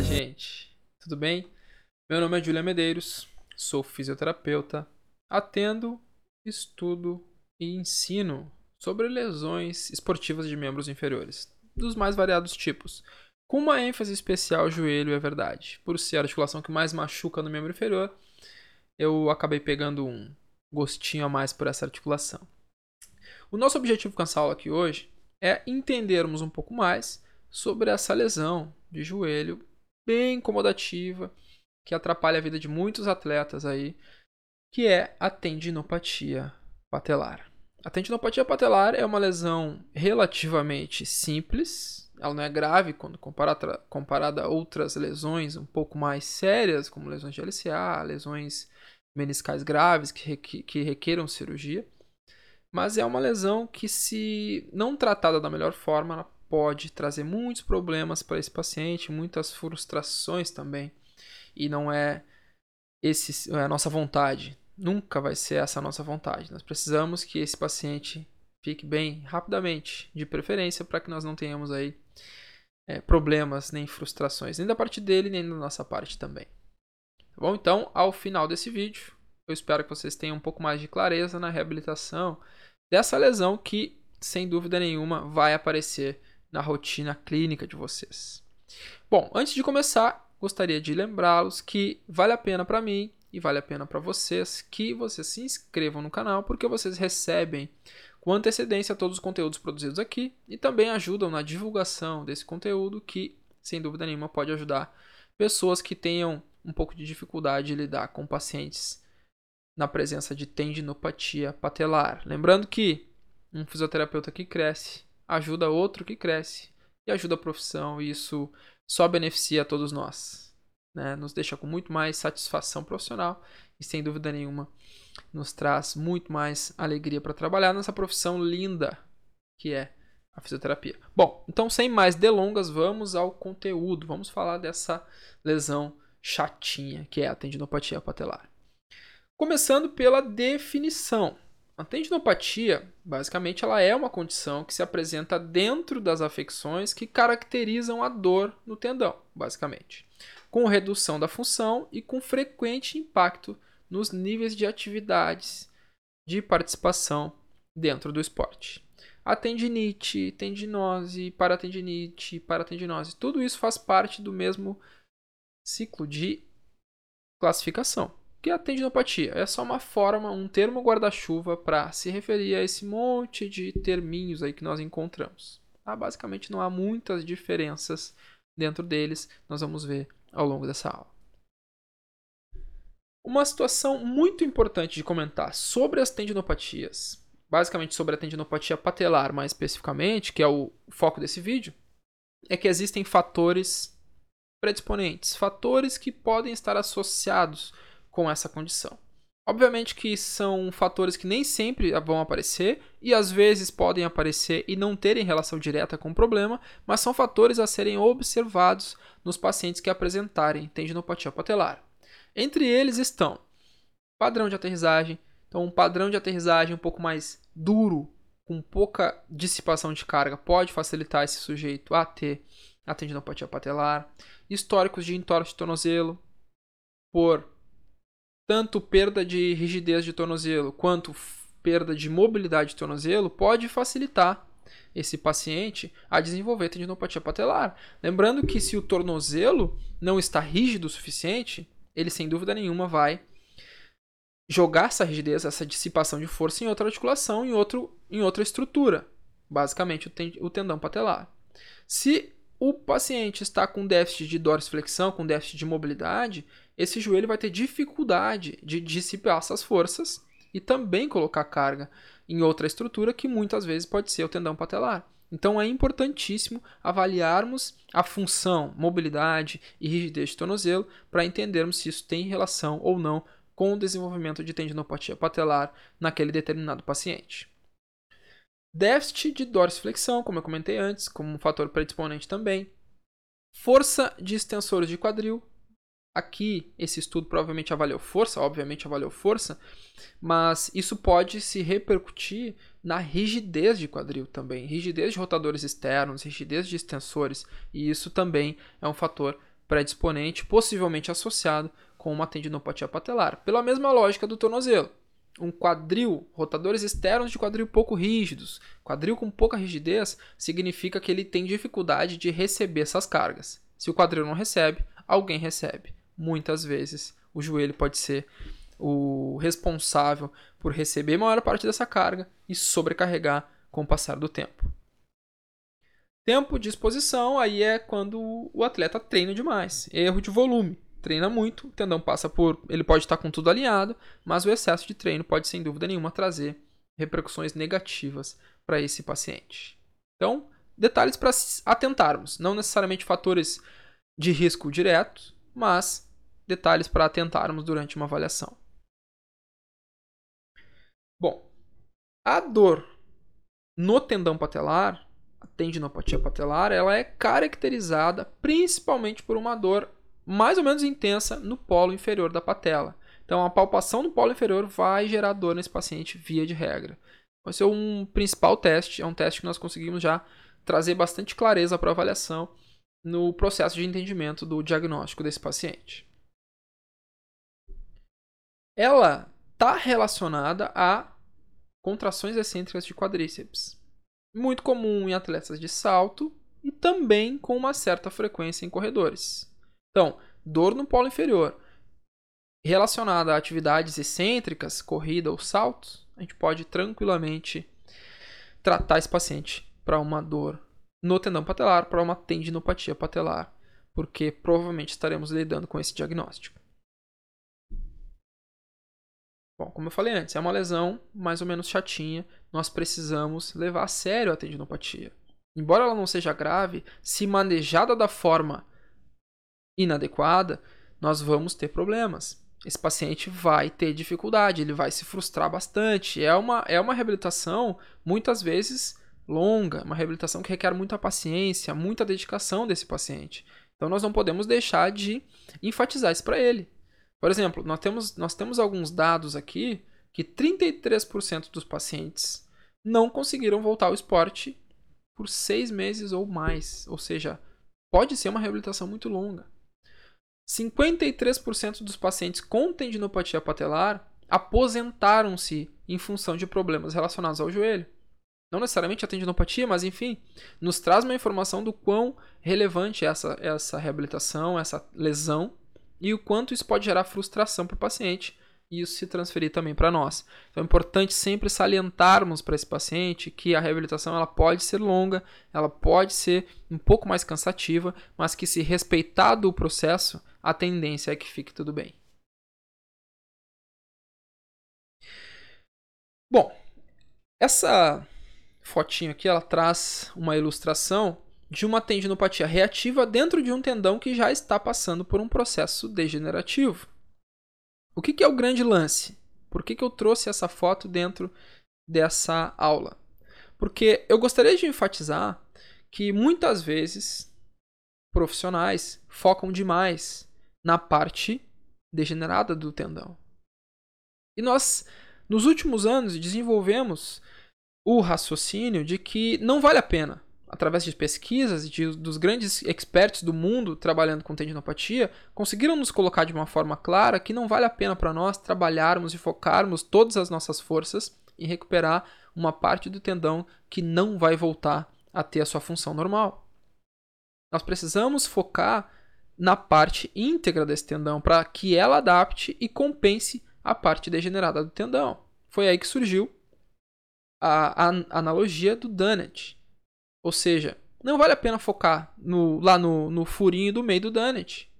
Fala, gente. Tudo bem? Meu nome é Julia Medeiros, sou fisioterapeuta, atendo, estudo e ensino sobre lesões esportivas de membros inferiores, dos mais variados tipos, com uma ênfase especial joelho, é verdade. Por ser a articulação que mais machuca no membro inferior, eu acabei pegando um gostinho a mais por essa articulação. O nosso objetivo com essa aula aqui hoje é entendermos um pouco mais sobre essa lesão de joelho bem incomodativa que atrapalha a vida de muitos atletas aí, que é a tendinopatia patelar. A tendinopatia patelar é uma lesão relativamente simples, ela não é grave quando comparada, comparada a outras lesões um pouco mais sérias, como lesões de LCA, lesões meniscais graves que, que requeram cirurgia. Mas é uma lesão que, se não tratada da melhor forma, pode trazer muitos problemas para esse paciente, muitas frustrações também. E não é esse é a nossa vontade. Nunca vai ser essa a nossa vontade. Nós precisamos que esse paciente fique bem rapidamente, de preferência, para que nós não tenhamos aí é, problemas nem frustrações, nem da parte dele, nem da nossa parte também. Tá bom? Então, ao final desse vídeo, eu espero que vocês tenham um pouco mais de clareza na reabilitação dessa lesão que, sem dúvida nenhuma, vai aparecer na rotina clínica de vocês. Bom, antes de começar, gostaria de lembrá-los que vale a pena para mim e vale a pena para vocês que vocês se inscrevam no canal, porque vocês recebem com antecedência todos os conteúdos produzidos aqui e também ajudam na divulgação desse conteúdo que, sem dúvida nenhuma, pode ajudar pessoas que tenham um pouco de dificuldade de lidar com pacientes na presença de tendinopatia patelar. Lembrando que um fisioterapeuta que cresce ajuda outro que cresce e ajuda a profissão, e isso só beneficia a todos nós. Né? Nos deixa com muito mais satisfação profissional e, sem dúvida nenhuma, nos traz muito mais alegria para trabalhar nessa profissão linda que é a fisioterapia. Bom, então sem mais delongas, vamos ao conteúdo. Vamos falar dessa lesão chatinha que é a tendinopatia patelar. Começando pela definição. A tendinopatia, basicamente, ela é uma condição que se apresenta dentro das afecções que caracterizam a dor no tendão, basicamente, com redução da função e com frequente impacto nos níveis de atividades de participação dentro do esporte. A tendinite, tendinose, paratendinite, paratendinose, tudo isso faz parte do mesmo ciclo de classificação que é a tendinopatia? É só uma forma, um termo guarda-chuva para se referir a esse monte de terminhos aí que nós encontramos. Tá? Basicamente não há muitas diferenças dentro deles, nós vamos ver ao longo dessa aula. Uma situação muito importante de comentar sobre as tendinopatias, basicamente sobre a tendinopatia patelar mais especificamente, que é o foco desse vídeo, é que existem fatores predisponentes, fatores que podem estar associados com essa condição. Obviamente que são fatores que nem sempre vão aparecer e às vezes podem aparecer e não terem relação direta com o problema, mas são fatores a serem observados nos pacientes que apresentarem tendinopatia patelar. Entre eles estão padrão de aterrissagem, então um padrão de aterrissagem um pouco mais duro, com pouca dissipação de carga, pode facilitar esse sujeito a ter a tendinopatia patelar, históricos de entorse de tornozelo por tanto perda de rigidez de tornozelo quanto perda de mobilidade de tornozelo pode facilitar esse paciente a desenvolver tendinopatia patelar. Lembrando que se o tornozelo não está rígido o suficiente, ele sem dúvida nenhuma vai jogar essa rigidez, essa dissipação de força em outra articulação, em, outro, em outra estrutura, basicamente o tendão patelar. Se o paciente está com déficit de dorsiflexão, com déficit de mobilidade, esse joelho vai ter dificuldade de dissipar essas forças e também colocar carga em outra estrutura que muitas vezes pode ser o tendão patelar. Então é importantíssimo avaliarmos a função, mobilidade e rigidez do tornozelo para entendermos se isso tem relação ou não com o desenvolvimento de tendinopatia patelar naquele determinado paciente. Déficit de dorsiflexão, como eu comentei antes, como um fator predisponente também. Força de extensores de quadril. Aqui, esse estudo provavelmente avaliou força, obviamente avaliou força, mas isso pode se repercutir na rigidez de quadril também, rigidez de rotadores externos, rigidez de extensores, e isso também é um fator predisponente, possivelmente associado com uma tendinopatia patelar, pela mesma lógica do tornozelo. Um quadril, rotadores externos de quadril pouco rígidos, quadril com pouca rigidez, significa que ele tem dificuldade de receber essas cargas. Se o quadril não recebe, alguém recebe. Muitas vezes o joelho pode ser o responsável por receber maior parte dessa carga e sobrecarregar com o passar do tempo. Tempo de exposição aí é quando o atleta treina demais. Erro de volume. Treina muito, o tendão passa por. Ele pode estar com tudo alinhado, mas o excesso de treino pode, sem dúvida nenhuma, trazer repercussões negativas para esse paciente. Então, detalhes para atentarmos. Não necessariamente fatores de risco diretos, mas detalhes para atentarmos durante uma avaliação. Bom, a dor no tendão patelar, a tendinopatia patelar, ela é caracterizada principalmente por uma dor mais ou menos intensa no polo inferior da patela. Então, a palpação do polo inferior vai gerar dor nesse paciente via de regra. Vai ser um principal teste, é um teste que nós conseguimos já trazer bastante clareza para a avaliação no processo de entendimento do diagnóstico desse paciente. Ela está relacionada a contrações excêntricas de quadríceps, muito comum em atletas de salto e também com uma certa frequência em corredores. Então, dor no polo inferior relacionada a atividades excêntricas, corrida ou saltos, a gente pode tranquilamente tratar esse paciente para uma dor no tendão patelar, para uma tendinopatia patelar, porque provavelmente estaremos lidando com esse diagnóstico. Bom, como eu falei antes, é uma lesão mais ou menos chatinha. Nós precisamos levar a sério a tendinopatia. Embora ela não seja grave, se manejada da forma inadequada, nós vamos ter problemas. Esse paciente vai ter dificuldade, ele vai se frustrar bastante. É uma, é uma reabilitação, muitas vezes, longa, uma reabilitação que requer muita paciência, muita dedicação desse paciente. Então, nós não podemos deixar de enfatizar isso para ele. Por exemplo, nós temos, nós temos alguns dados aqui que 33% dos pacientes não conseguiram voltar ao esporte por seis meses ou mais. Ou seja, pode ser uma reabilitação muito longa. 53% dos pacientes com tendinopatia patelar aposentaram-se em função de problemas relacionados ao joelho. Não necessariamente a tendinopatia, mas enfim, nos traz uma informação do quão relevante é essa, essa reabilitação, essa lesão e o quanto isso pode gerar frustração para o paciente e isso se transferir também para nós. Então é importante sempre salientarmos para esse paciente que a reabilitação ela pode ser longa, ela pode ser um pouco mais cansativa, mas que se respeitado o processo, a tendência é que fique tudo bem. Bom, essa fotinho aqui ela traz uma ilustração de uma tendinopatia reativa dentro de um tendão que já está passando por um processo degenerativo. O que, que é o grande lance? Por que, que eu trouxe essa foto dentro dessa aula? Porque eu gostaria de enfatizar que muitas vezes profissionais focam demais na parte degenerada do tendão. E nós, nos últimos anos, desenvolvemos o raciocínio de que não vale a pena através de pesquisas e de, dos grandes experts do mundo trabalhando com tendinopatia, conseguiram nos colocar de uma forma clara que não vale a pena para nós trabalharmos e focarmos todas as nossas forças em recuperar uma parte do tendão que não vai voltar a ter a sua função normal. Nós precisamos focar na parte íntegra desse tendão para que ela adapte e compense a parte degenerada do tendão. Foi aí que surgiu a, a analogia do Dunnett ou seja, não vale a pena focar no, lá no, no furinho do meio do Dunnett.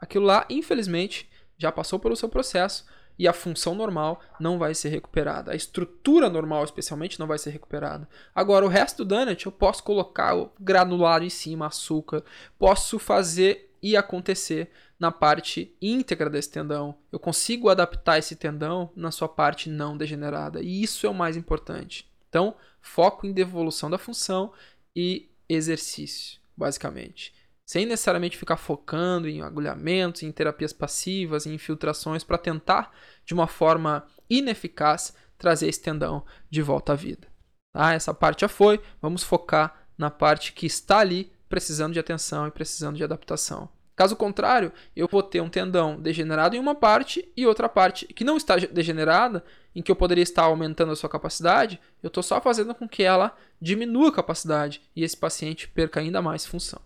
Aquilo lá, infelizmente, já passou pelo seu processo e a função normal não vai ser recuperada. A estrutura normal, especialmente, não vai ser recuperada. Agora, o resto do Dunnett, eu posso colocar o granulado em cima, açúcar, posso fazer e acontecer na parte íntegra desse tendão. Eu consigo adaptar esse tendão na sua parte não degenerada. E isso é o mais importante. Então, foco em devolução da função e exercício, basicamente. Sem necessariamente ficar focando em agulhamentos, em terapias passivas, em infiltrações, para tentar, de uma forma ineficaz, trazer esse tendão de volta à vida. Tá? Essa parte já foi, vamos focar na parte que está ali precisando de atenção e precisando de adaptação. Caso contrário, eu vou ter um tendão degenerado em uma parte e outra parte que não está degenerada, em que eu poderia estar aumentando a sua capacidade, eu estou só fazendo com que ela diminua a capacidade e esse paciente perca ainda mais função.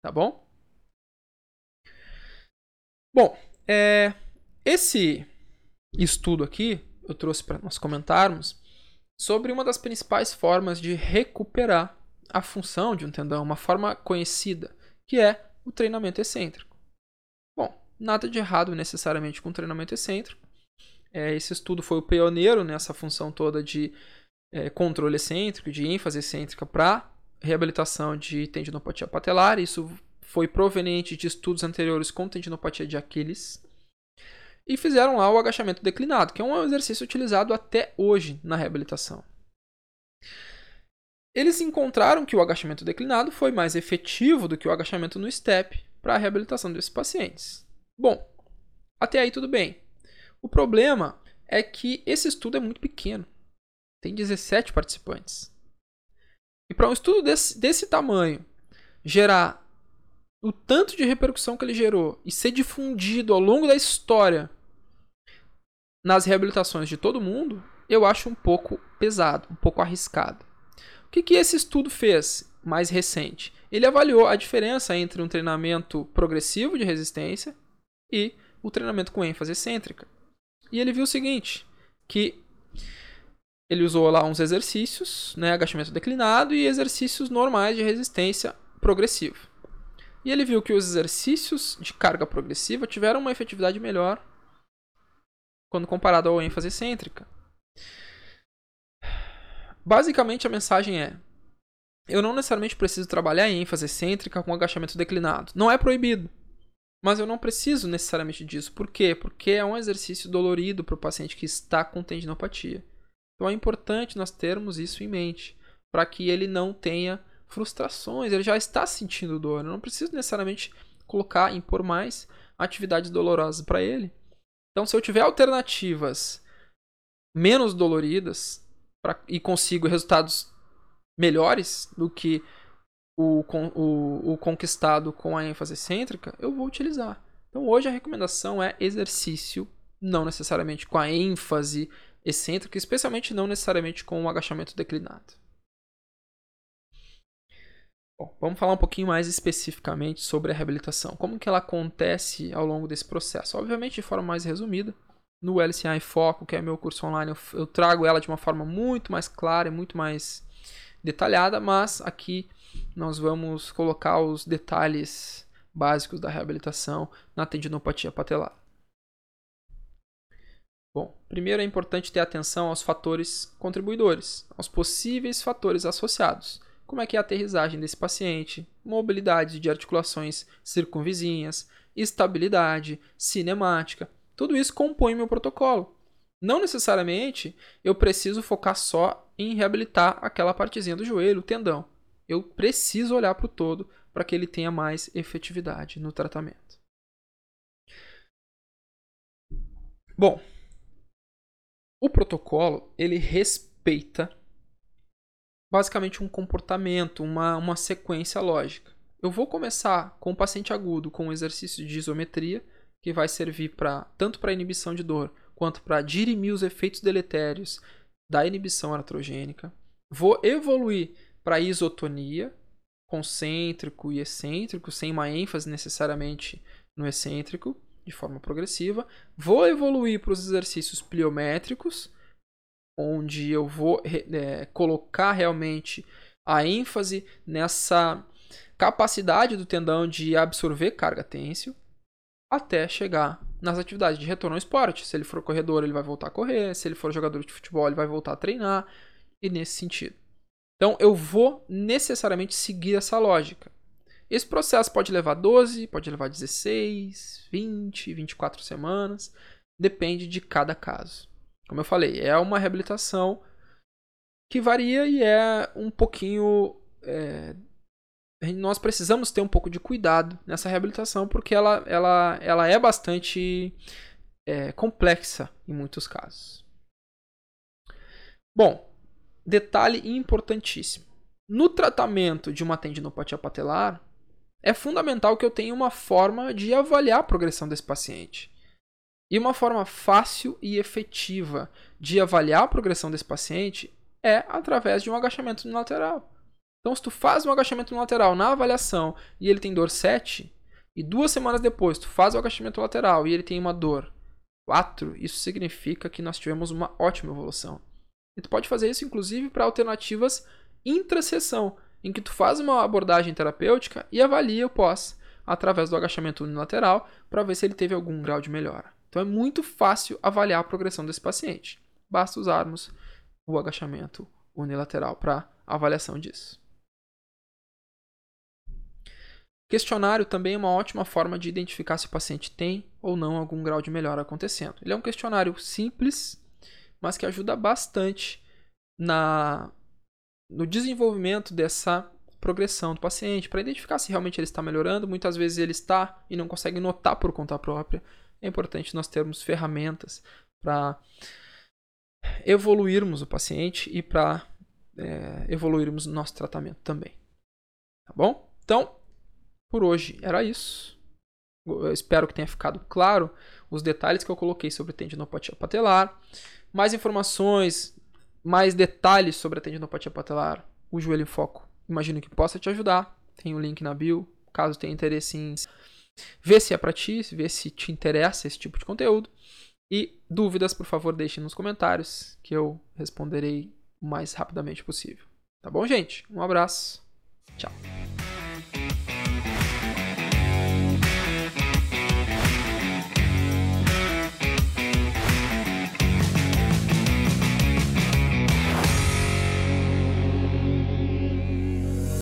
Tá bom? Bom, é, esse estudo aqui eu trouxe para nós comentarmos sobre uma das principais formas de recuperar a função de um tendão, uma forma conhecida, que é o treinamento excêntrico. Bom, nada de errado necessariamente com treinamento excêntrico. É, esse estudo foi o pioneiro nessa função toda de é, controle excêntrico, de ênfase excêntrica para reabilitação de tendinopatia patelar. Isso foi proveniente de estudos anteriores com tendinopatia de Aquiles. E fizeram lá o agachamento declinado, que é um exercício utilizado até hoje na reabilitação. Eles encontraram que o agachamento declinado foi mais efetivo do que o agachamento no step para a reabilitação desses pacientes. Bom, até aí tudo bem. O problema é que esse estudo é muito pequeno. Tem 17 participantes. E para um estudo desse, desse tamanho gerar o tanto de repercussão que ele gerou e ser difundido ao longo da história nas reabilitações de todo mundo, eu acho um pouco pesado, um pouco arriscado. O que, que esse estudo fez mais recente? Ele avaliou a diferença entre um treinamento progressivo de resistência e o treinamento com ênfase excêntrica. E ele viu o seguinte, que ele usou lá uns exercícios, né, agachamento declinado e exercícios normais de resistência progressiva. E ele viu que os exercícios de carga progressiva tiveram uma efetividade melhor quando comparado ao ênfase excêntrica. Basicamente a mensagem é: eu não necessariamente preciso trabalhar em ênfase excêntrica com agachamento declinado. Não é proibido. Mas eu não preciso necessariamente disso. Por quê? Porque é um exercício dolorido para o paciente que está com tendinopatia. Então é importante nós termos isso em mente, para que ele não tenha frustrações, ele já está sentindo dor. Eu não preciso necessariamente colocar, impor mais atividades dolorosas para ele. Então, se eu tiver alternativas menos doloridas, pra, e consigo resultados melhores do que o, o, o conquistado com a ênfase excêntrica, eu vou utilizar. Então hoje a recomendação é exercício, não necessariamente com a ênfase excêntrica, especialmente não necessariamente com o agachamento declinado. Bom, vamos falar um pouquinho mais especificamente sobre a reabilitação. Como que ela acontece ao longo desse processo? Obviamente de forma mais resumida, no LCI Foco, que é meu curso online, eu, eu trago ela de uma forma muito mais clara e muito mais detalhada, mas aqui nós vamos colocar os detalhes básicos da reabilitação na tendinopatia patelar. Bom, primeiro é importante ter atenção aos fatores contribuidores, aos possíveis fatores associados. Como é que é a aterrissagem desse paciente, mobilidade de articulações circunvizinhas, estabilidade, cinemática, tudo isso compõe meu protocolo. Não necessariamente eu preciso focar só em reabilitar aquela partezinha do joelho, o tendão. Eu preciso olhar para o todo para que ele tenha mais efetividade no tratamento. Bom, o protocolo ele respeita basicamente um comportamento, uma, uma sequência lógica. Eu vou começar com o paciente agudo com um exercício de isometria que vai servir para tanto para inibição de dor quanto para dirimir os efeitos deletérios da inibição aratrogênica. Vou evoluir para isotonia, concêntrico e excêntrico, sem uma ênfase necessariamente no excêntrico, de forma progressiva. Vou evoluir para os exercícios pliométricos, onde eu vou é, colocar realmente a ênfase nessa capacidade do tendão de absorver carga têncil até chegar nas atividades de retorno ao esporte. Se ele for corredor, ele vai voltar a correr. Se ele for jogador de futebol, ele vai voltar a treinar. E nesse sentido. Então, eu vou necessariamente seguir essa lógica. Esse processo pode levar 12, pode levar 16, 20, 24 semanas. Depende de cada caso. Como eu falei, é uma reabilitação que varia e é um pouquinho é, nós precisamos ter um pouco de cuidado nessa reabilitação, porque ela, ela, ela é bastante é, complexa em muitos casos. Bom, detalhe importantíssimo. No tratamento de uma tendinopatia patelar, é fundamental que eu tenha uma forma de avaliar a progressão desse paciente. E uma forma fácil e efetiva de avaliar a progressão desse paciente é através de um agachamento unilateral. Então, se tu faz um agachamento unilateral na avaliação e ele tem dor 7, e duas semanas depois tu faz o agachamento lateral e ele tem uma dor 4, isso significa que nós tivemos uma ótima evolução. E tu pode fazer isso inclusive para alternativas intra-sessão, em que tu faz uma abordagem terapêutica e avalia o pós através do agachamento unilateral para ver se ele teve algum grau de melhora. Então é muito fácil avaliar a progressão desse paciente. Basta usarmos o agachamento unilateral para avaliação disso. Questionário também é uma ótima forma de identificar se o paciente tem ou não algum grau de melhora acontecendo. Ele é um questionário simples, mas que ajuda bastante na no desenvolvimento dessa progressão do paciente, para identificar se realmente ele está melhorando. Muitas vezes ele está e não consegue notar por conta própria. É importante nós termos ferramentas para evoluirmos o paciente e para é, evoluirmos o nosso tratamento também. Tá bom? Então, por hoje era isso. Eu espero que tenha ficado claro os detalhes que eu coloquei sobre tendinopatia patelar. Mais informações, mais detalhes sobre a tendinopatia patelar, o joelho em foco, imagino que possa te ajudar. Tem o link na bio, caso tenha interesse em ver se é para ti, ver se te interessa esse tipo de conteúdo. E dúvidas, por favor, deixem nos comentários que eu responderei o mais rapidamente possível. Tá bom, gente? Um abraço. Tchau.